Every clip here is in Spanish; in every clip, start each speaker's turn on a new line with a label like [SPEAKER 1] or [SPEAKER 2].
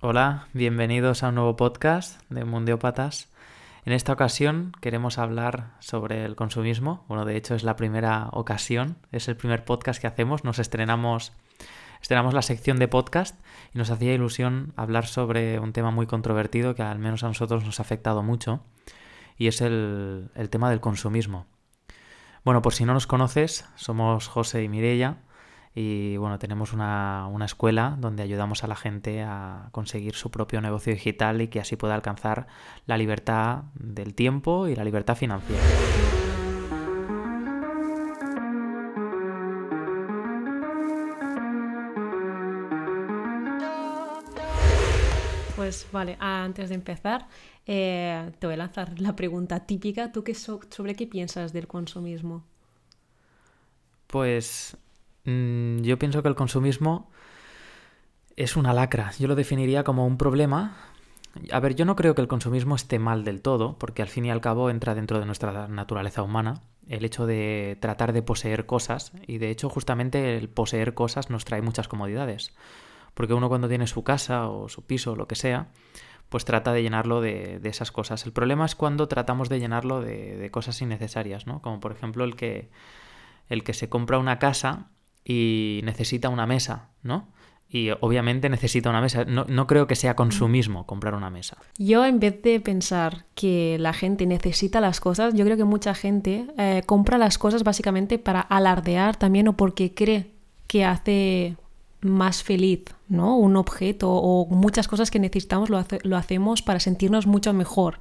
[SPEAKER 1] Hola, bienvenidos a un nuevo podcast de Mundiópatas. En esta ocasión queremos hablar sobre el consumismo. Bueno, de hecho es la primera ocasión, es el primer podcast que hacemos. Nos estrenamos, estrenamos la sección de podcast y nos hacía ilusión hablar sobre un tema muy controvertido que al menos a nosotros nos ha afectado mucho y es el, el tema del consumismo. Bueno, por si no nos conoces, somos José y Mirella y bueno, tenemos una, una, escuela donde ayudamos a la gente a conseguir su propio negocio digital y que así pueda alcanzar la libertad del tiempo y la libertad financiera.
[SPEAKER 2] Pues vale, antes de empezar, eh, te voy a lanzar la pregunta típica. ¿Tú qué so sobre qué piensas del consumismo?
[SPEAKER 1] Pues Mm, yo pienso que el consumismo es una lacra. Yo lo definiría como un problema. A ver, yo no creo que el consumismo esté mal del todo, porque al fin y al cabo entra dentro de nuestra naturaleza humana el hecho de tratar de poseer cosas, y de hecho justamente el poseer cosas nos trae muchas comodidades, porque uno cuando tiene su casa o su piso o lo que sea, pues trata de llenarlo de, de esas cosas. El problema es cuando tratamos de llenarlo de, de, cosas innecesarias, ¿no? Como por ejemplo el que, el que se compra una casa y necesita una mesa, ¿no? Y obviamente necesita una mesa. No, no, creo que sea consumismo comprar una mesa.
[SPEAKER 2] Yo en vez de pensar que la gente necesita las cosas, yo creo que mucha gente eh, compra las cosas básicamente para alardear también o porque cree que hace más feliz, ¿no? Un objeto o muchas cosas que necesitamos lo, hace, lo hacemos para sentirnos mucho mejor.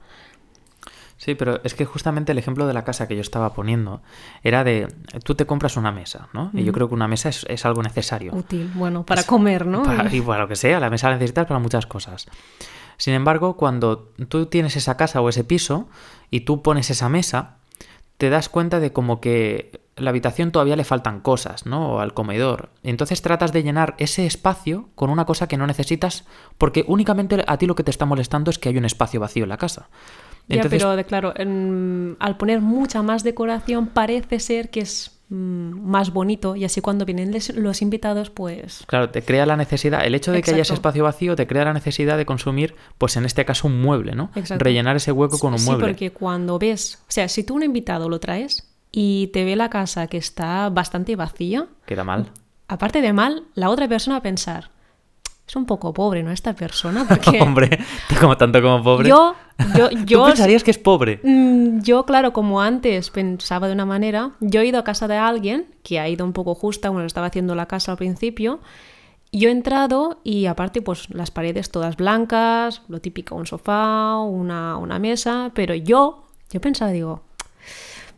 [SPEAKER 1] Sí, pero es que justamente el ejemplo de la casa que yo estaba poniendo era de, tú te compras una mesa, ¿no? Y yo creo que una mesa es, es algo necesario.
[SPEAKER 2] Útil, bueno, para es, comer, ¿no?
[SPEAKER 1] Para, y para lo que sea, la mesa la necesitas para muchas cosas. Sin embargo, cuando tú tienes esa casa o ese piso y tú pones esa mesa, te das cuenta de como que la habitación todavía le faltan cosas, ¿no? O al comedor. Entonces tratas de llenar ese espacio con una cosa que no necesitas porque únicamente a ti lo que te está molestando es que hay un espacio vacío en la casa.
[SPEAKER 2] Entonces... Ya, pero de, claro, en, al poner mucha más decoración parece ser que es mmm, más bonito y así cuando vienen les, los invitados pues...
[SPEAKER 1] Claro, te crea la necesidad, el hecho de Exacto. que haya ese espacio vacío te crea la necesidad de consumir, pues en este caso un mueble, ¿no?
[SPEAKER 2] Exacto.
[SPEAKER 1] Rellenar ese hueco con un
[SPEAKER 2] sí,
[SPEAKER 1] mueble.
[SPEAKER 2] Sí, porque cuando ves, o sea, si tú un invitado lo traes y te ve la casa que está bastante vacía...
[SPEAKER 1] Queda mal.
[SPEAKER 2] Aparte de mal, la otra persona va a pensar, es un poco pobre, ¿no? Esta persona. Porque
[SPEAKER 1] Hombre, como tanto como pobre.
[SPEAKER 2] Yo, yo, yo
[SPEAKER 1] ¿Tú pensarías que es pobre?
[SPEAKER 2] Mm, Yo, claro, como antes pensaba de una manera, yo he ido a casa de alguien que ha ido un poco justa cuando estaba haciendo la casa al principio. Yo he entrado y aparte, pues las paredes todas blancas, lo típico, un sofá, una, una mesa, pero yo, yo pensaba, digo,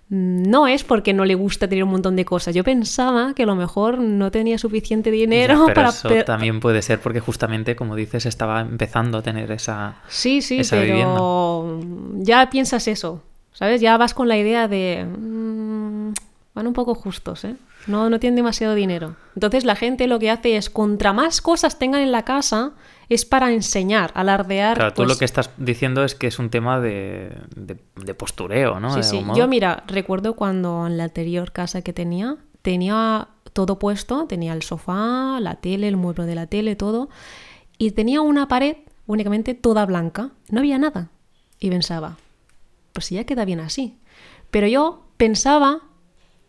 [SPEAKER 2] no es porque no le gusta tener un montón de cosas. Yo pensaba que a lo mejor no tenía suficiente dinero
[SPEAKER 1] ya, pero
[SPEAKER 2] para.
[SPEAKER 1] Eso también puede ser porque justamente, como dices, estaba empezando a tener esa.
[SPEAKER 2] Sí, sí,
[SPEAKER 1] esa
[SPEAKER 2] pero
[SPEAKER 1] vivienda.
[SPEAKER 2] ya piensas eso. ¿Sabes? Ya vas con la idea de. Mmm, van un poco justos, ¿eh? No, no tienen demasiado dinero. Entonces la gente lo que hace es, contra más cosas tengan en la casa, es para enseñar, alardear.
[SPEAKER 1] Claro, tú
[SPEAKER 2] pues...
[SPEAKER 1] lo que estás diciendo es que es un tema de, de, de postureo, ¿no?
[SPEAKER 2] Sí,
[SPEAKER 1] de
[SPEAKER 2] sí. Yo, mira, recuerdo cuando en la anterior casa que tenía, tenía todo puesto, tenía el sofá, la tele, el mueble de la tele, todo, y tenía una pared únicamente toda blanca, no había nada. Y pensaba, pues ya queda bien así. Pero yo pensaba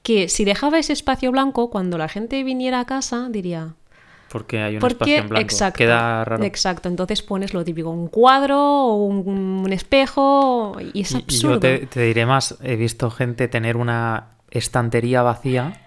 [SPEAKER 2] que si dejaba ese espacio blanco, cuando la gente viniera a casa, diría,
[SPEAKER 1] porque hay un
[SPEAKER 2] Porque,
[SPEAKER 1] espacio en blanco.
[SPEAKER 2] Exacto,
[SPEAKER 1] Queda raro.
[SPEAKER 2] Exacto. Entonces pones lo típico, un cuadro o un, un espejo y es absurdo.
[SPEAKER 1] Y yo te, te, diré más, he visto gente tener una estantería vacía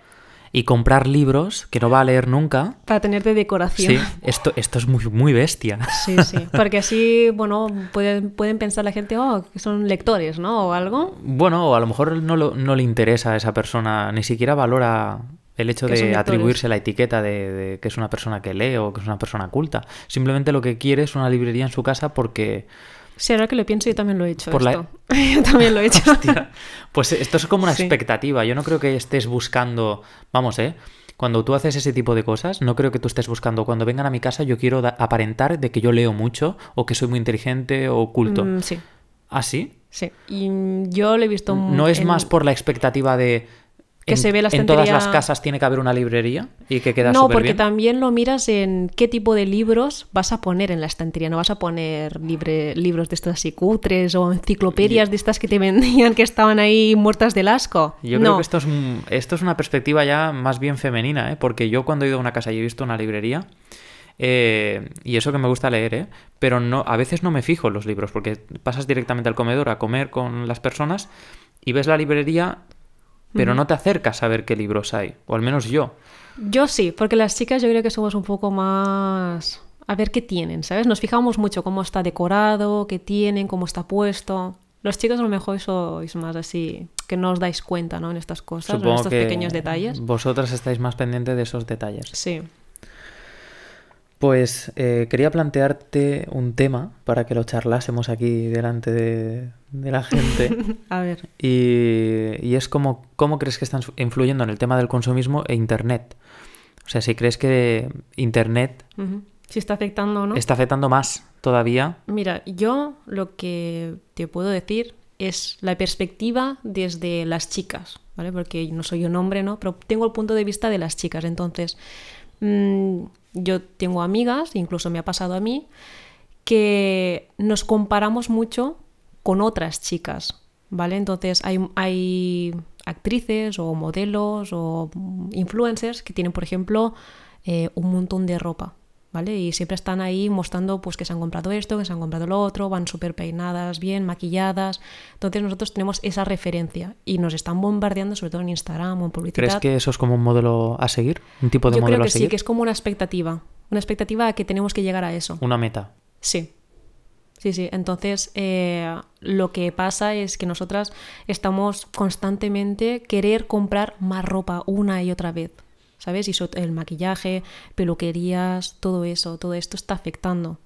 [SPEAKER 1] y comprar libros que no va a leer nunca.
[SPEAKER 2] Para tener de decoración.
[SPEAKER 1] Sí, esto, esto es muy, muy bestia.
[SPEAKER 2] Sí, sí. Porque así, bueno, pueden, pueden pensar la gente, oh, que son lectores, ¿no? O algo.
[SPEAKER 1] Bueno, o a lo mejor no, lo, no le interesa a esa persona, ni siquiera valora el hecho de atribuirse la etiqueta de, de, que es una persona que lee o que es una persona culta. Simplemente lo que quiere es una librería en su casa porque...
[SPEAKER 2] Sí, ahora que lo pienso, yo también lo he hecho. Por esto. La... yo también lo he hecho.
[SPEAKER 1] Hostia. Pues esto es como una sí. expectativa. Yo no creo que estés buscando... Vamos, ¿eh? Cuando tú haces ese tipo de cosas, no creo que tú estés buscando, cuando vengan a mi casa yo quiero aparentar de que yo leo mucho o que soy muy inteligente o culto.
[SPEAKER 2] Mm, sí.
[SPEAKER 1] ¿Ah, sí?
[SPEAKER 2] Sí. Y yo lo he visto...
[SPEAKER 1] No es en... más por la expectativa de
[SPEAKER 2] que
[SPEAKER 1] en,
[SPEAKER 2] se ve la
[SPEAKER 1] en
[SPEAKER 2] estantería.
[SPEAKER 1] todas las casas tiene que haber una librería y que queda
[SPEAKER 2] No, porque
[SPEAKER 1] bien.
[SPEAKER 2] también lo miras en qué tipo de libros vas a poner en la estantería. No vas a poner libre, libros de estas así cutres o enciclopedias de estas que te vendían que estaban ahí muertas del asco.
[SPEAKER 1] Yo
[SPEAKER 2] no.
[SPEAKER 1] creo que esto es, esto es una perspectiva ya más bien femenina, ¿eh? porque yo cuando he ido a una casa y he visto una librería, eh, y eso que me gusta leer, ¿eh? pero no, a veces no me fijo en los libros, porque pasas directamente al comedor a comer con las personas y ves la librería, pero no te acercas a ver qué libros hay, o al menos yo.
[SPEAKER 2] Yo sí, porque las chicas yo creo que somos un poco más... A ver qué tienen, ¿sabes? Nos fijamos mucho cómo está decorado, qué tienen, cómo está puesto. Los chicos a lo mejor sois más así, que no os dais cuenta, ¿no? En estas cosas, en estos
[SPEAKER 1] que
[SPEAKER 2] pequeños detalles.
[SPEAKER 1] vosotras estáis más pendientes de esos detalles.
[SPEAKER 2] Sí.
[SPEAKER 1] Pues eh, quería plantearte un tema para que lo charlásemos aquí delante de, de la gente.
[SPEAKER 2] A ver.
[SPEAKER 1] Y, y es como, ¿cómo crees que están influyendo en el tema del consumismo e Internet? O sea, si crees que Internet.
[SPEAKER 2] Si está afectando o no.
[SPEAKER 1] está afectando más todavía.
[SPEAKER 2] Mira, yo lo que te puedo decir es la perspectiva desde las chicas, ¿vale? Porque no soy un hombre, ¿no? Pero tengo el punto de vista de las chicas. Entonces, mm, yo tengo amigas, incluso me ha pasado a mí, que nos comparamos mucho con otras chicas, ¿vale? Entonces hay, hay actrices o modelos o influencers que tienen, por ejemplo, eh, un montón de ropa, ¿vale? Y siempre están ahí mostrando pues que se han comprado esto, que se han comprado lo otro, van súper peinadas, bien maquilladas. Entonces nosotros tenemos esa referencia y nos están bombardeando, sobre todo en Instagram o en publicidad.
[SPEAKER 1] ¿Crees que eso es como un modelo a seguir? ¿Un tipo de
[SPEAKER 2] Yo
[SPEAKER 1] modelo
[SPEAKER 2] creo que
[SPEAKER 1] a seguir?
[SPEAKER 2] sí, que es como una expectativa, una expectativa a que tenemos que llegar a eso.
[SPEAKER 1] Una meta.
[SPEAKER 2] Sí. Sí, sí. Entonces, eh, lo que pasa es que nosotras estamos constantemente querer comprar más ropa una y otra vez. ¿Sabes? Y el maquillaje, peluquerías, todo eso, todo esto está afectando.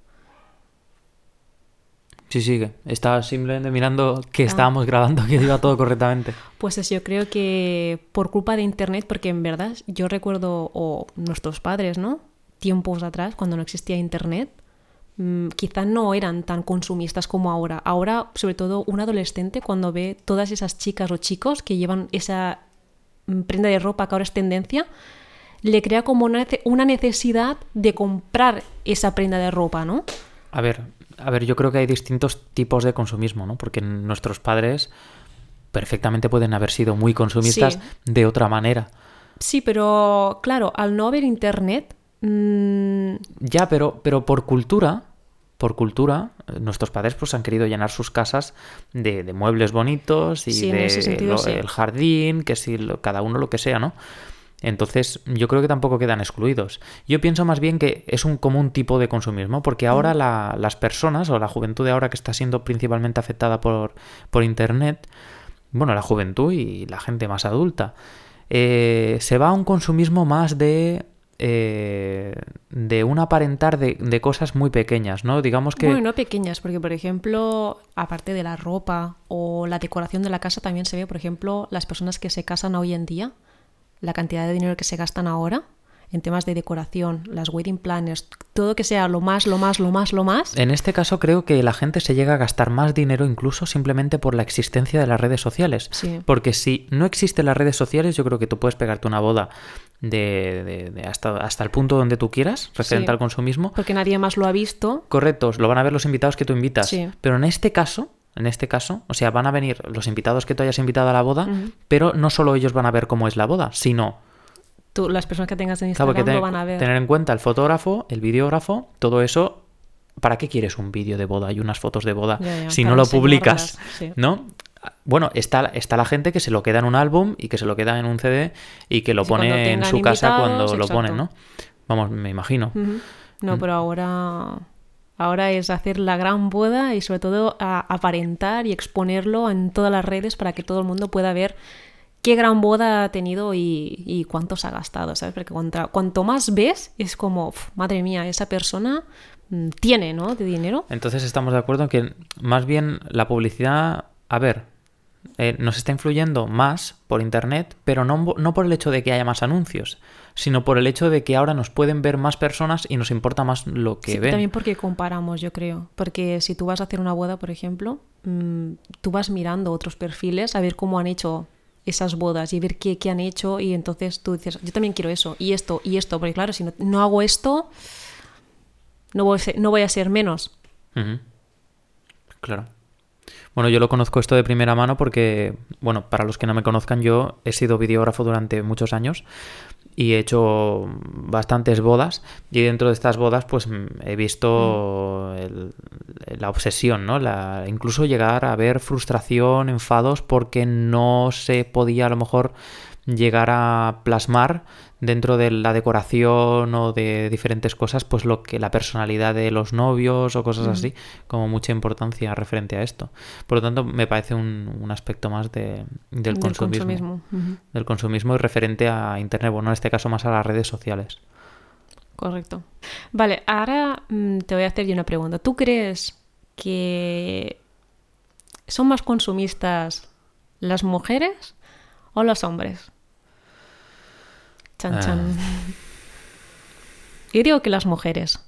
[SPEAKER 1] Sí, sigue. Estaba simplemente mirando
[SPEAKER 2] Ah.
[SPEAKER 1] que estábamos grabando, que iba todo correctamente.
[SPEAKER 2] Pues es, yo creo que por culpa de Internet, porque en verdad yo recuerdo, o nuestros padres, ¿no? Tiempos atrás, cuando no existía Internet, mm, quizá no eran tan consumistas como ahora. Ahora, sobre todo, un adolescente cuando ve todas esas chicas o chicos que llevan esa mm, prenda de ropa que ahora es tendencia, le crea como una, nece- una necesidad de comprar esa prenda de ropa, ¿no?
[SPEAKER 1] A ver, a ver, yo creo que hay distintos tipos de consumismo, ¿no? Porque nuestros padres perfectamente pueden haber sido muy consumistas
[SPEAKER 2] Sí.
[SPEAKER 1] de otra manera.
[SPEAKER 2] Sí, pero claro, al no haber Internet, mm,
[SPEAKER 1] Ya, pero, pero por cultura, por cultura, nuestros padres pues han querido llenar sus casas de, de muebles bonitos y
[SPEAKER 2] Sí,
[SPEAKER 1] de
[SPEAKER 2] ese sentido,
[SPEAKER 1] lo-
[SPEAKER 2] sí.
[SPEAKER 1] el jardín, que si lo- cada uno lo que sea, ¿no? Entonces, yo creo que tampoco quedan excluidos. Yo pienso más bien que es un común tipo de consumismo, porque ahora la- las personas o la juventud de ahora que está siendo principalmente afectada por, por Internet, bueno, la juventud y la gente más adulta, eh, se va a un consumismo más de eh, de un aparentar de, de cosas muy pequeñas, ¿no? Digamos que
[SPEAKER 2] Bueno, no pequeñas, porque por ejemplo, aparte de la ropa o la decoración de la casa, también se ve, por ejemplo, las personas que se casan hoy en día, la cantidad de dinero que se gastan ahora en temas de decoración, las wedding planners, todo que sea lo más, lo más, lo más, lo más.
[SPEAKER 1] en este caso creo que la gente se llega a gastar más dinero incluso simplemente por la existencia de las redes sociales.
[SPEAKER 2] Sí.
[SPEAKER 1] Porque si no existen las redes sociales, yo creo que tú puedes pegarte una boda de, de- de hasta, hasta el punto donde tú quieras, referente
[SPEAKER 2] Sí.
[SPEAKER 1] al consumismo.
[SPEAKER 2] Porque nadie más lo ha visto.
[SPEAKER 1] Correcto, lo van a ver los invitados que tú invitas.
[SPEAKER 2] Sí.
[SPEAKER 1] Pero en este caso, en este caso, o sea, van a venir los invitados que tú hayas invitado a la boda, pero no solo ellos van a ver cómo es la boda, sino
[SPEAKER 2] Tú, las personas que tengas en
[SPEAKER 1] Claro,
[SPEAKER 2] Instagram lo van a ver.
[SPEAKER 1] tener en cuenta el fotógrafo, el videógrafo, todo eso. ¿Para qué quieres un vídeo de boda y unas fotos de boda si no lo publicas?
[SPEAKER 2] sí.
[SPEAKER 1] ¿No? Bueno, está, está la gente que se lo queda en un álbum y que se lo queda en un CD y que lo
[SPEAKER 2] Sí,
[SPEAKER 1] pone en su casa cuando lo ponen, ¿no? Vamos, me imagino.
[SPEAKER 2] No,
[SPEAKER 1] Mm.
[SPEAKER 2] pero ahora, ahora es hacer la gran boda y sobre todo aparentar y exponerlo en todas las redes para que todo el mundo pueda ver qué gran boda ha tenido y, y cuánto se ha gastado, ¿sabes? Porque cuanto más ves, es como, "Uf, madre mía, esa persona mm, tiene, ¿no? De dinero.
[SPEAKER 1] Entonces estamos de acuerdo en que más bien la publicidad, a ver, eh, nos está influyendo más por internet, pero no, no por el hecho de que haya más anuncios, sino por el hecho de que ahora nos pueden ver más personas y nos importa más lo que
[SPEAKER 2] Sí,
[SPEAKER 1] ven.
[SPEAKER 2] también porque comparamos, yo creo. Porque si tú vas a hacer una boda, por ejemplo, mm, tú vas mirando otros perfiles a ver cómo han hecho esas bodas y ver qué, qué han hecho y entonces tú dices, yo también quiero eso y esto y esto, porque claro, si no, no hago esto, no voy, a ser, no voy a ser menos.
[SPEAKER 1] Claro. Bueno, yo lo conozco esto de primera mano porque, bueno, para los que no me conozcan, yo he sido videógrafo durante muchos años y he hecho bastantes bodas y dentro de estas bodas pues mm, he visto el- la obsesión, ¿no? La, incluso llegar a ver frustración, enfados porque no se podía a lo mejor llegar a plasmar dentro de la decoración o de diferentes cosas pues lo que la personalidad de los novios o cosas así como mucha importancia referente a esto por lo tanto me parece un, un aspecto más de, del,
[SPEAKER 2] Del
[SPEAKER 1] consumismo, del consumismo y referente a internet bueno en este caso más a las redes sociales
[SPEAKER 2] Correcto. Vale, ahora mm, te voy a hacer yo una pregunta. ¿Tú crees que son más consumistas las mujeres o los hombres? Chan,
[SPEAKER 1] Ah.
[SPEAKER 2] chan. Yo digo que las mujeres.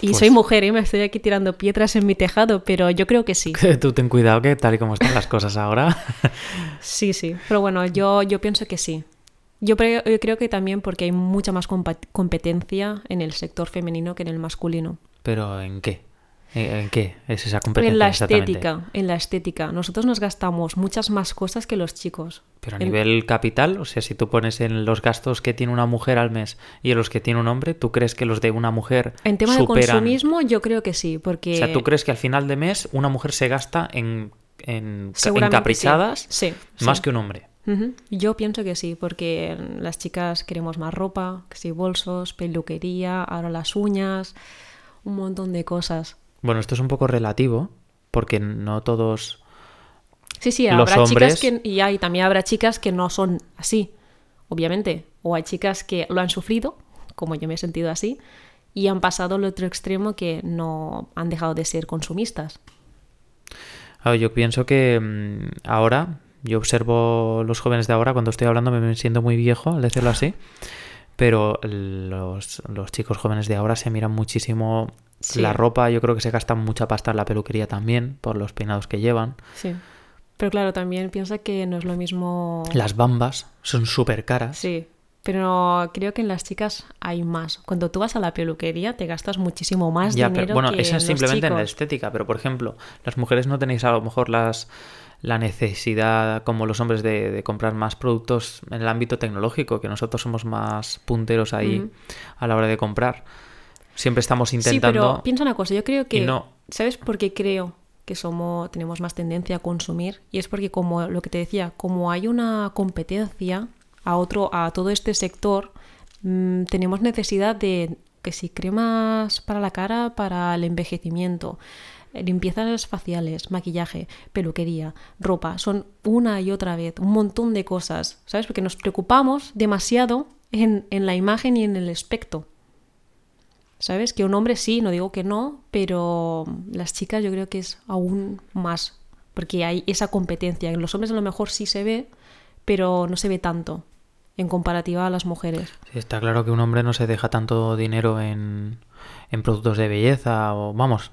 [SPEAKER 2] Y
[SPEAKER 1] Pues-
[SPEAKER 2] soy mujer y me estoy aquí tirando piedras en mi tejado, pero yo creo que sí.
[SPEAKER 1] tú ten cuidado que tal y como están las cosas ahora
[SPEAKER 2] Sí, sí. Pero bueno, yo, yo pienso que sí. Yo, creo que también porque hay mucha más competencia en el sector femenino que en el masculino.
[SPEAKER 1] pero en qué ¿En en qué es esa competencia
[SPEAKER 2] En la estética, en la estética. Nosotros nos gastamos muchas más cosas que los chicos.
[SPEAKER 1] Pero a
[SPEAKER 2] En-
[SPEAKER 1] nivel capital, o sea, si tú pones en los gastos que tiene una mujer al mes y en los que tiene un hombre, ¿tú crees que los de una mujer
[SPEAKER 2] En tema de
[SPEAKER 1] superan?
[SPEAKER 2] consumismo, yo creo que sí, porque
[SPEAKER 1] O sea, ¿tú crees que al final de mes una mujer se gasta en, en, ca-
[SPEAKER 2] seguramente
[SPEAKER 1] encaprichadas
[SPEAKER 2] sí. Sí,
[SPEAKER 1] más
[SPEAKER 2] sí.
[SPEAKER 1] que un hombre?
[SPEAKER 2] Yo pienso que sí, porque las chicas queremos más ropa, que sí, bolsos, peluquería, ahora las uñas, un montón de cosas.
[SPEAKER 1] Bueno, esto es un poco relativo, porque no todos...
[SPEAKER 2] Sí, sí,
[SPEAKER 1] Los
[SPEAKER 2] habrá
[SPEAKER 1] hombres-
[SPEAKER 2] chicas que y hay también habrá chicas que no son así, obviamente, o hay chicas que lo han sufrido, como yo me he sentido así, y han pasado al otro extremo que no han dejado de ser consumistas.
[SPEAKER 1] Ver, yo pienso que mm, ahora, yo observo los jóvenes de ahora, cuando estoy hablando me siento muy viejo, al decirlo así, pero los, los chicos jóvenes de ahora se miran muchísimo
[SPEAKER 2] Sí.
[SPEAKER 1] la ropa, yo creo que se gastan mucha pasta en la peluquería también, por los peinados que llevan.
[SPEAKER 2] Sí. Pero claro, también piensa que no es lo mismo.
[SPEAKER 1] Las bambas son súper caras.
[SPEAKER 2] Sí. Pero creo que en las chicas hay más. Cuando tú vas a la peluquería te gastas muchísimo más
[SPEAKER 1] Ya,
[SPEAKER 2] dinero
[SPEAKER 1] pero bueno,
[SPEAKER 2] que
[SPEAKER 1] es simplemente en la estética, pero por ejemplo, las mujeres no tenéis a lo mejor las la necesidad como los hombres de, de comprar más productos en el ámbito tecnológico, que nosotros somos más punteros ahí a la hora de comprar. Siempre estamos
[SPEAKER 2] Sí,
[SPEAKER 1] intentando...
[SPEAKER 2] pero piensa una cosa, yo creo que...
[SPEAKER 1] no.
[SPEAKER 2] ¿Sabes por qué creo que somos, tenemos más tendencia a consumir? Y es porque, como lo que te decía, como hay una competencia a, otro, a todo este sector, mm, tenemos necesidad de que si cremas para la cara, para el envejecimiento, limpiezas faciales, maquillaje, peluquería, ropa, son una y otra vez un montón de cosas, ¿sabes? Porque nos preocupamos demasiado en, en la imagen y en el aspecto. ¿Sabes? Que un hombre sí, no digo que no, pero las chicas yo creo que es aún más, porque hay esa competencia. En los hombres a lo mejor sí se ve, pero no se ve tanto en comparativa a las mujeres.
[SPEAKER 1] Sí, está claro que un hombre no se deja tanto dinero en, en productos de belleza o vamos.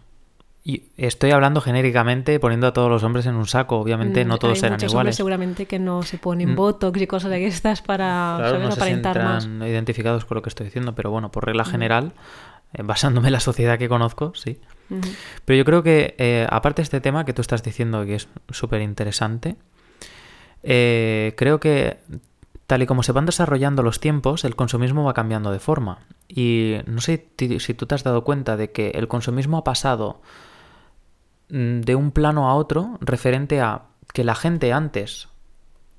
[SPEAKER 1] Y estoy hablando genéricamente poniendo a todos los hombres en un saco. Obviamente
[SPEAKER 2] Mm,
[SPEAKER 1] no todos
[SPEAKER 2] hay
[SPEAKER 1] serán
[SPEAKER 2] muchos hombres
[SPEAKER 1] iguales.
[SPEAKER 2] seguramente que no se ponen
[SPEAKER 1] Mm.
[SPEAKER 2] botox y cosas de estas para
[SPEAKER 1] Claro,
[SPEAKER 2] ¿sabes?
[SPEAKER 1] no se
[SPEAKER 2] aparentar más.
[SPEAKER 1] sientan identificados con lo que estoy diciendo, pero bueno, por regla general, eh, basándome en la sociedad que conozco, sí. Pero yo creo que, eh, aparte de este tema que tú estás diciendo que es súper interesante, eh, creo que tal y como se van desarrollando los tiempos, el consumismo va cambiando de forma. Y no sé si tú te has dado cuenta de que el consumismo ha pasado mm, de un plano a otro referente a que la gente antes,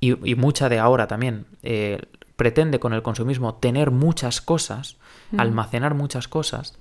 [SPEAKER 1] y, y mucha de ahora también, eh, pretende con el consumismo tener muchas cosas, almacenar muchas cosas,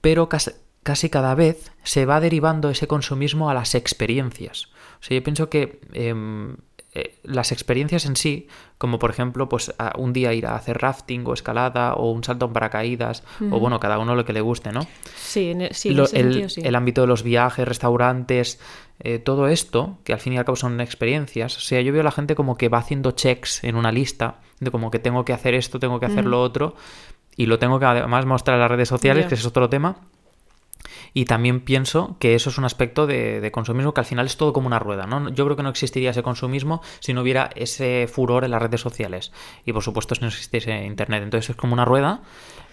[SPEAKER 1] pero casi, casi cada vez se va derivando ese consumismo a las experiencias. O sea, yo pienso que em, eh, las experiencias en sí, como por ejemplo, pues a- un día ir a hacer rafting o escalada o un salto en paracaídas, o bueno, cada uno lo que le guste, ¿no?
[SPEAKER 2] Sí, en e- sí, en
[SPEAKER 1] Lo-
[SPEAKER 2] ese
[SPEAKER 1] el,
[SPEAKER 2] sentido sí.
[SPEAKER 1] el ámbito de los viajes, restaurantes, eh, todo esto, que al fin y al cabo son experiencias. O sea, yo veo a la gente como que va haciendo checks en una lista, de como que tengo que hacer esto, tengo que hacer lo otro, y lo tengo que además mostrar en las redes sociales, que es otro tema. Y también pienso que eso es un aspecto de, consumismo que al final es todo como una rueda, ¿no? Yo creo que no existiría ese consumismo si no hubiera ese furor en las redes sociales. Y por supuesto si no existiese internet. Entonces es como una rueda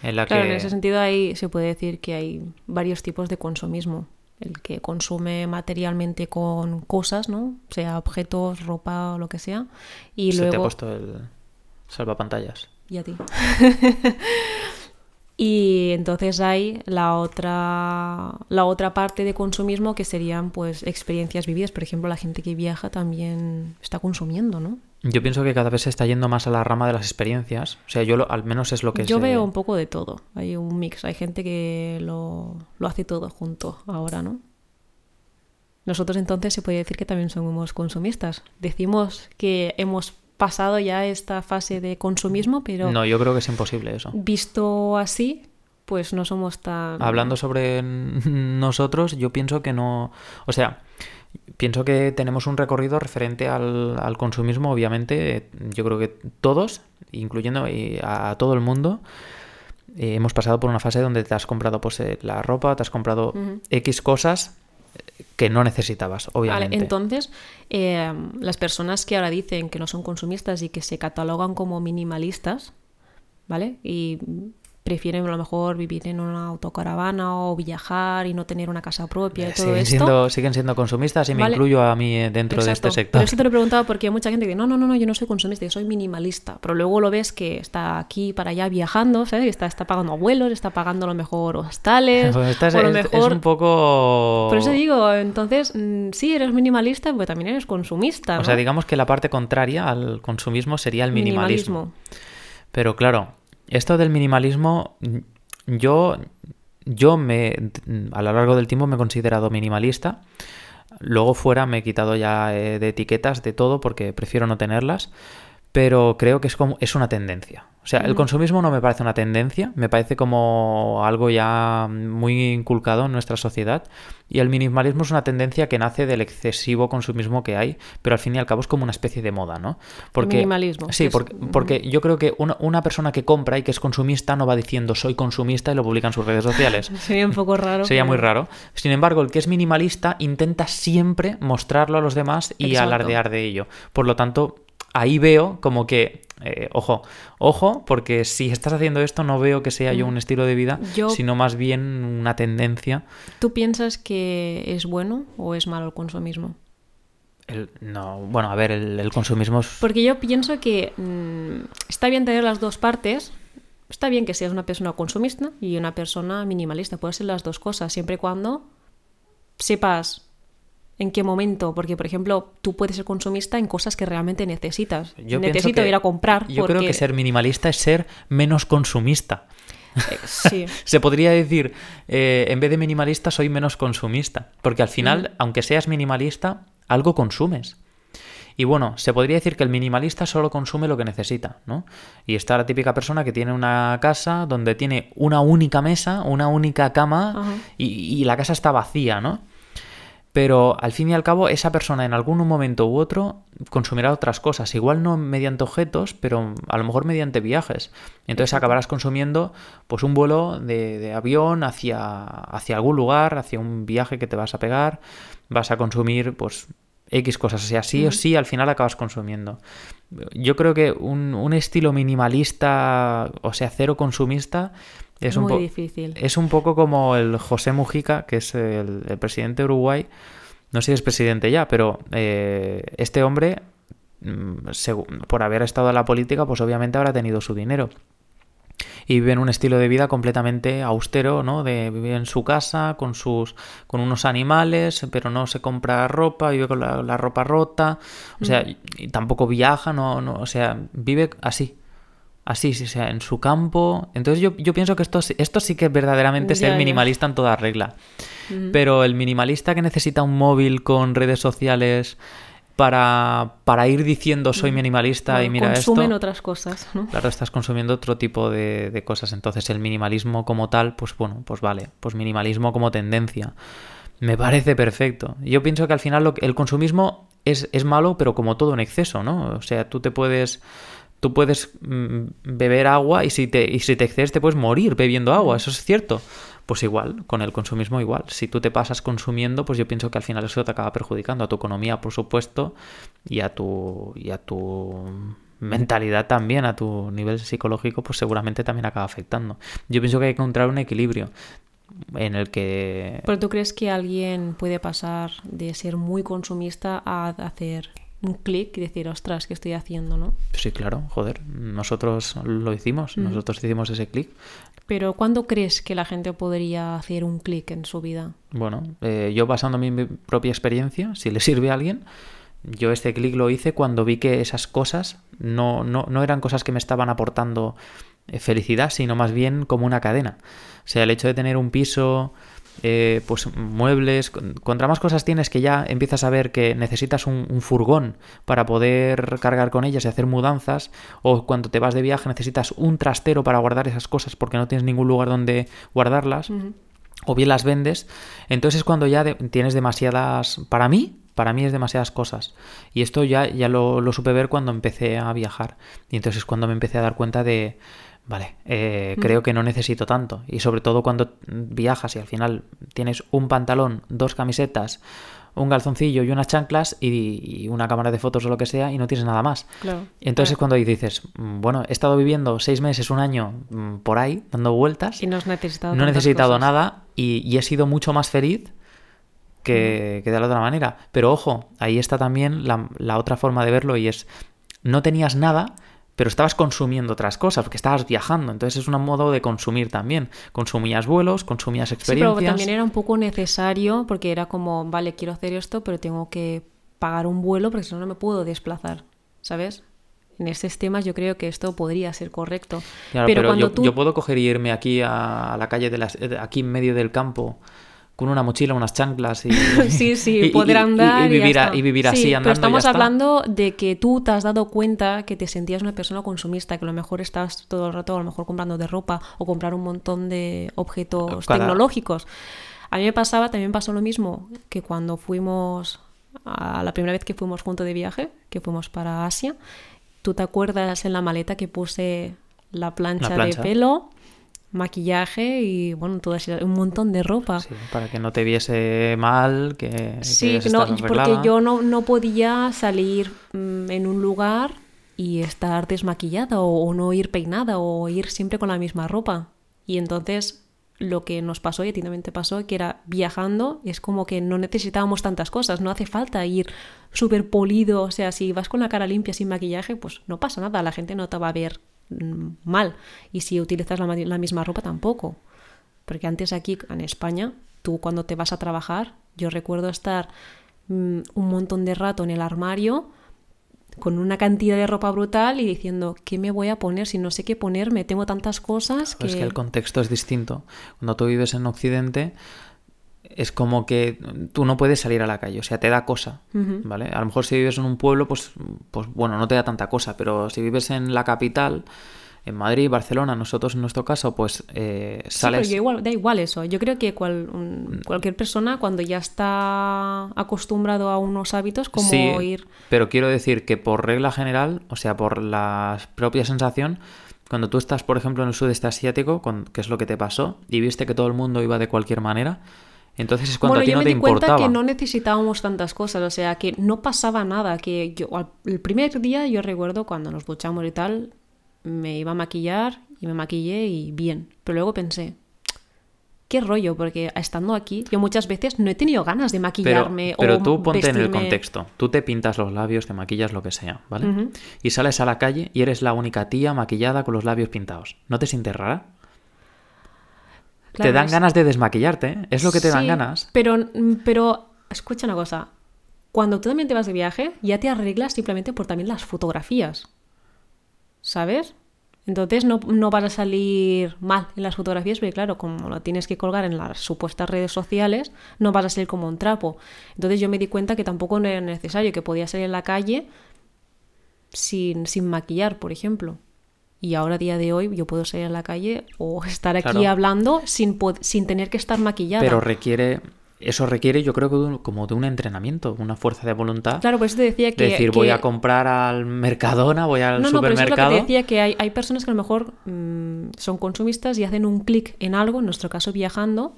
[SPEAKER 1] en la
[SPEAKER 2] claro,
[SPEAKER 1] que...
[SPEAKER 2] en ese sentido ahí se puede decir que hay varios tipos de consumismo. El que consume materialmente con cosas, ¿no? Sea objetos, ropa o lo que sea. Y
[SPEAKER 1] Se
[SPEAKER 2] luego...
[SPEAKER 1] te ha puesto el salvapantallas.
[SPEAKER 2] Y a ti. Y entonces hay la otra, la otra parte de consumismo que serían pues experiencias vividas. Por ejemplo, la gente que viaja también está consumiendo, ¿no?
[SPEAKER 1] Yo pienso que cada vez se está yendo más a la rama de las experiencias. O sea, yo lo- al menos es lo que
[SPEAKER 2] Yo
[SPEAKER 1] se-
[SPEAKER 2] veo un poco de todo. Hay un mix. Hay gente que lo, lo hace todo junto ahora, ¿no? Nosotros entonces se puede decir que también somos consumistas. Decimos que hemos pasado ya esta fase de consumismo, pero
[SPEAKER 1] No, yo creo que es imposible eso.
[SPEAKER 2] visto así, pues no somos tan...
[SPEAKER 1] Hablando sobre nosotros, yo pienso que no. O sea, pienso que tenemos un recorrido referente al, al consumismo, obviamente. Yo creo que todos, incluyendo eh, a todo el mundo, eh, hemos pasado por una fase donde te has comprado pues, eh, la ropa, te has comprado. X cosas que no necesitabas,
[SPEAKER 2] Vale,
[SPEAKER 1] obviamente.
[SPEAKER 2] entonces, eh, las personas que ahora dicen que no son consumistas y que se catalogan como minimalistas, ¿vale? Y prefieren a lo mejor vivir en una autocaravana o viajar y no tener una casa propia y todo
[SPEAKER 1] siguen,
[SPEAKER 2] esto.
[SPEAKER 1] siendo, siguen siendo consumistas y me incluyo a mí eh, dentro de este sector.
[SPEAKER 2] Pero eso te lo he preguntado porque hay mucha gente que no, no, no, no, yo no soy consumista, yo soy minimalista. Pero luego lo ves que está aquí para allá viajando, ¿sabes? Está, está pagando vuelos, está pagando a lo mejor hostales.
[SPEAKER 1] Pues
[SPEAKER 2] o lo
[SPEAKER 1] es- es
[SPEAKER 2] mejor...
[SPEAKER 1] un poco...
[SPEAKER 2] Por eso digo, entonces, mm, sí, eres minimalista, pero también eres consumista.
[SPEAKER 1] O sea, digamos que la parte contraria al consumismo sería el minimalismo. Pero claro, esto del minimalismo, yo, yo me, a lo largo del tiempo me he considerado minimalista. Luego fuera me he quitado ya eh, de etiquetas de todo porque prefiero no tenerlas. Pero creo que es como es una tendencia. O sea, el consumismo no me parece una tendencia, me parece como algo ya muy inculcado en nuestra sociedad. Y el minimalismo es una tendencia que nace del excesivo consumismo que hay, pero al fin y al cabo es como una especie de moda, ¿no? Porque,
[SPEAKER 2] minimalismo,
[SPEAKER 1] Sí, porque, porque yo creo que una, una persona que compra y que es consumista no va diciendo soy consumista y lo publica en sus redes sociales.
[SPEAKER 2] Sería un poco raro.
[SPEAKER 1] Sería muy raro. Sin embargo, el que es minimalista intenta siempre mostrarlo a los demás y
[SPEAKER 2] Exacto.
[SPEAKER 1] alardear de ello. Por lo tanto, ahí veo como que, eh, ojo, ojo, porque si estás haciendo esto no veo que sea yo un estilo de vida,
[SPEAKER 2] Mm. Yo-
[SPEAKER 1] sino más bien una tendencia.
[SPEAKER 2] ¿Tú piensas que es bueno o es malo el consumismo?
[SPEAKER 1] El- no, bueno, a ver, el, el consumismo es...
[SPEAKER 2] Porque yo pienso que mm, está bien tener las dos partes. Está bien que seas una persona consumista y una persona minimalista. Puede ser las dos cosas, siempre y cuando sepas en qué momento. Porque, por ejemplo, tú puedes ser consumista en cosas que realmente necesitas.
[SPEAKER 1] Yo
[SPEAKER 2] Necesito
[SPEAKER 1] que-
[SPEAKER 2] ir a comprar.
[SPEAKER 1] Yo creo que ser minimalista es ser menos consumista.
[SPEAKER 2] Eh, sí.
[SPEAKER 1] Se podría decir, eh, en vez de minimalista, soy menos consumista. Porque al final, aunque seas minimalista, algo consumes. Y bueno, se podría decir que el minimalista solo consume lo que necesita, ¿no? Y está la típica persona que tiene una casa donde tiene una única mesa, una única cama y la casa está vacía, ¿no? Pero al fin y al cabo, esa persona en algún momento u otro consumirá otras cosas. Igual no mediante objetos, pero a lo mejor mediante viajes. Entonces acabarás consumiendo pues un vuelo de, de avión hacia, hacia algún lugar, hacia un viaje que te vas a pegar. Vas a consumir pues X cosas. O sea, sí o sí al final acabas consumiendo. Yo creo que un, un estilo minimalista, o sea, cero consumista, es un
[SPEAKER 2] muy
[SPEAKER 1] po-
[SPEAKER 2] difícil.
[SPEAKER 1] es un poco como el José Mujica, que es el, el presidente de Uruguay. No sé si es presidente ya, pero eh, este hombre, mm, por haber estado en la política, pues obviamente habrá tenido su dinero. Y vive en un estilo de vida completamente austero, ¿no? De vivir en su casa, con sus, con unos animales, pero no se compra ropa, vive con la, la ropa rota, o sea, y, y tampoco viaja, no, no, o sea, vive así. Así, sí, o sea, en su campo. Entonces yo, yo pienso que esto, sí- esto sí que es verdaderamente ser
[SPEAKER 2] ya.
[SPEAKER 1] minimalista en toda regla.
[SPEAKER 2] Ujú.
[SPEAKER 1] Pero el minimalista que necesita un móvil con redes sociales para, para ir diciendo soy minimalista y mira
[SPEAKER 2] consumen
[SPEAKER 1] esto.
[SPEAKER 2] otras cosas, ¿no?
[SPEAKER 1] Claro, estás consumiendo otro tipo de, de cosas. Entonces el minimalismo como tal, pues bueno, pues vale. Pues minimalismo como tendencia. Me parece perfecto. Yo pienso que al final lo que- el consumismo es, es malo, pero como todo en exceso, ¿no? O sea, tú te puedes... Tú puedes mm, beber agua y si, te, y si te excedes te puedes morir bebiendo agua, eso es cierto. Pues igual, con el consumismo igual. Si tú te pasas consumiendo, pues yo pienso que al final eso te acaba perjudicando a tu economía, por supuesto, y a tu, y a tu mentalidad también, a tu nivel psicológico, pues seguramente también acaba afectando. Yo pienso que hay que encontrar un equilibrio en el que...
[SPEAKER 2] Pero tú crees que alguien puede pasar de ser muy consumista a hacer un clic y decir, ostras, ¿qué estoy haciendo? ¿no?
[SPEAKER 1] Sí, claro, joder, nosotros lo hicimos, nosotros hicimos ese clic.
[SPEAKER 2] Pero ¿cuándo crees que la gente podría hacer un clic en su vida?
[SPEAKER 1] Bueno, eh, yo basando mi propia experiencia, si le sirve a alguien, yo este clic lo hice cuando vi que esas cosas no, no, no eran cosas que me estaban aportando eh, felicidad, sino más bien como una cadena. O sea, el hecho de tener un piso, eh, pues muebles, contra más cosas tienes que ya empiezas a ver que necesitas un, furgón para poder cargar con ellas y hacer mudanzas, o cuando te vas de viaje necesitas un trastero para guardar esas cosas porque no tienes ningún lugar donde guardarlas, o bien las vendes, entonces es cuando ya tienes demasiadas, para mí, para mí es demasiadas cosas. Y esto ya, ya lo, lo supe ver cuando empecé a viajar. Y entonces es cuando me empecé a dar cuenta de, vale, eh, creo que no necesito tanto. Y sobre todo cuando viajas y al final tienes un pantalón, dos camisetas, un calzoncillo y unas chanclas y, una cámara de fotos o lo que sea y no tienes nada más. Entonces es cuando dices, mm, bueno, he estado viviendo seis meses, un año mm, por ahí, dando vueltas.
[SPEAKER 2] Y no, has necesitado
[SPEAKER 1] no he necesitado nada y, he sido mucho más feliz que, que, de la otra manera. Pero ojo, ahí está también la, la otra forma de verlo y es, no tenías nada, pero estabas consumiendo otras cosas, porque estabas viajando. Entonces es un modo de consumir también. Consumías vuelos, consumías experiencias.
[SPEAKER 2] Sí, pero también era un poco necesario, porque era como, vale, quiero hacer esto, pero tengo que pagar un vuelo, porque si no, no me puedo desplazar, ¿sabes? En estos temas yo creo que esto podría ser correcto.
[SPEAKER 1] pero, cuando yo, yo, puedo coger y irme aquí a, la calle, de las, aquí en medio del campo con una mochila, unas chanclas y,
[SPEAKER 2] sí, sí, poder andar
[SPEAKER 1] y, vivir, y vivir así andando.
[SPEAKER 2] Pero estamos hablando de que tú te has dado cuenta que te sentías una persona consumista, que a lo mejor estás todo el rato a lo mejor comprando de ropa o comprar un montón de objetos tecnológicos. A mí me pasaba, también pasó lo mismo que cuando fuimos a la primera vez que fuimos juntos de viaje, que fuimos para Asia, tú te acuerdas en la maleta que puse la plancha. de pelo maquillaje y bueno, todo un montón de ropa.
[SPEAKER 1] Sí, para que no te viese mal, que...
[SPEAKER 2] Sí, no, porque yo no, no, podía salir mm, en un lugar y estar desmaquillada o, no ir peinada o ir siempre con la misma ropa. Y entonces lo que nos pasó y a ti también te pasó, que era viajando, es como que no necesitábamos tantas cosas, no hace falta ir súper polido, o sea, si vas con la cara limpia sin maquillaje, pues no pasa nada, la gente no te va a ver mal. Y si utilizas la, misma ropa tampoco. Porque antes aquí en España, tú cuando te vas a trabajar, yo recuerdo estar mm, un montón de rato en el armario con una cantidad de ropa brutal y diciendo, ¿qué me voy a poner si no sé qué ponerme? Tengo tantas cosas que...
[SPEAKER 1] Es que el contexto es distinto. Cuando tú vives en Occidente, es como que tú no puedes salir a la calle, o sea, te da cosa, ¿vale? A lo mejor si vives en un pueblo, pues, pues bueno, no te da tanta cosa, pero si vives en la capital, en Madrid, Barcelona, nosotros en nuestro caso, pues eh, sales...
[SPEAKER 2] Sí, igual, da igual eso. Yo creo que cualquier persona cuando ya está acostumbrado a unos hábitos, como sí, ir...
[SPEAKER 1] pero quiero decir que por regla general, o sea, por la propia sensación, cuando tú estás, por ejemplo, en el sudeste asiático, que es lo que te pasó, y viste que todo el mundo iba de cualquier manera, entonces es cuando a ti no te importaba.
[SPEAKER 2] Cuenta que no necesitábamos tantas cosas, o sea, que no pasaba nada, que yo el primer día yo recuerdo cuando nos duchamos y tal, me iba a maquillar y me maquillé y bien, pero luego pensé, qué rollo, porque estando aquí, yo muchas veces no he tenido ganas de maquillarme.
[SPEAKER 1] Pero, pero tú ponte en el contexto. Tú te pintas los labios, te maquillas lo que sea, ¿vale? Y sales a la calle y eres la única tía maquillada con los labios pintados. ¿No te sientes rara? Te dan ganas de desmaquillarte, ¿eh? es lo que te dan ganas.
[SPEAKER 2] Pero, pero, escucha una cosa. Cuando tú también te vas de viaje, ya te arreglas simplemente por también las fotografías. ¿Sabes? Entonces no, vas a salir mal en las fotografías, porque claro, como lo tienes que colgar en las supuestas redes sociales, no vas a salir como un trapo. Entonces yo me di cuenta que tampoco era necesario, que podía salir en la calle sin, sin maquillar, por ejemplo. Y ahora, a día de hoy, yo puedo salir a la calle o estar aquí hablando sin, sin tener que estar maquillada.
[SPEAKER 1] Pero requiere eso requiere, yo creo que de un- como de un entrenamiento, una fuerza de voluntad.
[SPEAKER 2] Claro, por eso te decía que...
[SPEAKER 1] de decir, voy
[SPEAKER 2] que-
[SPEAKER 1] a comprar al Mercadona, voy al
[SPEAKER 2] No, no, pero eso es lo que
[SPEAKER 1] supermercado.
[SPEAKER 2] te decía, que hay, hay personas que a lo mejor mm, son consumistas y hacen un clic en algo, en nuestro caso viajando,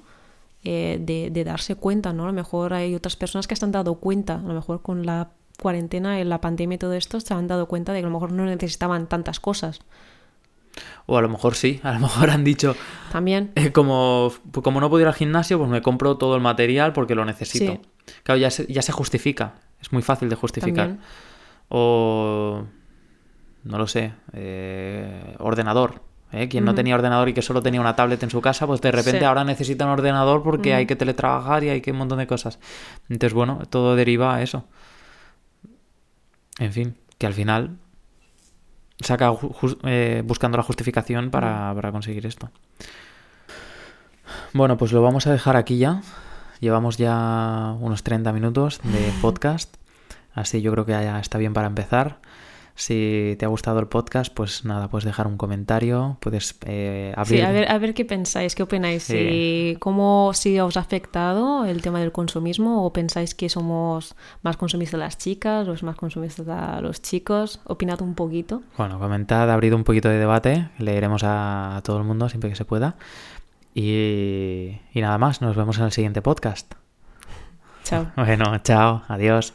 [SPEAKER 2] eh, de, de darse cuenta, ¿no? A lo mejor hay otras personas que se han dado cuenta, a lo mejor con la cuarentena, en la pandemia y todo esto, se han dado cuenta de que a lo mejor no necesitaban tantas cosas.
[SPEAKER 1] O a lo mejor sí, a lo mejor han dicho,
[SPEAKER 2] También,
[SPEAKER 1] eh, como, pues como no puedo ir al gimnasio, pues me compro todo el material porque lo necesito.
[SPEAKER 2] Sí.
[SPEAKER 1] Claro, ya se, ya se justifica. Es muy fácil de justificar.
[SPEAKER 2] también.
[SPEAKER 1] O. No lo sé. eh, ordenador. ¿eh? Quien no tenía ordenador y que solo tenía una tablet en su casa, pues de repente
[SPEAKER 2] Sí.
[SPEAKER 1] ahora necesita un ordenador porque hay que teletrabajar y hay que un montón de cosas. Entonces, bueno, todo deriva a eso. En fin, que al final saca eh, buscando la justificación para, para conseguir esto. Bueno, pues lo vamos a dejar aquí ya. Llevamos ya unos 30 minutos de podcast. Así yo creo que ya está bien para empezar. Si te ha gustado el podcast, pues nada, puedes dejar un comentario, puedes eh, abrir...
[SPEAKER 2] Sí, a ver, a ver qué pensáis, qué opináis,
[SPEAKER 1] Sí.
[SPEAKER 2] si, cómo si os ha afectado el tema del consumismo o pensáis que somos más consumistas las chicas o es más consumistas los chicos, opinad un poquito.
[SPEAKER 1] Bueno, comentad, abrid un poquito de debate, leeremos a, a todo el mundo siempre que se pueda. Y, y nada más, nos vemos en el siguiente podcast.
[SPEAKER 2] Chao.
[SPEAKER 1] Bueno, chao, adiós.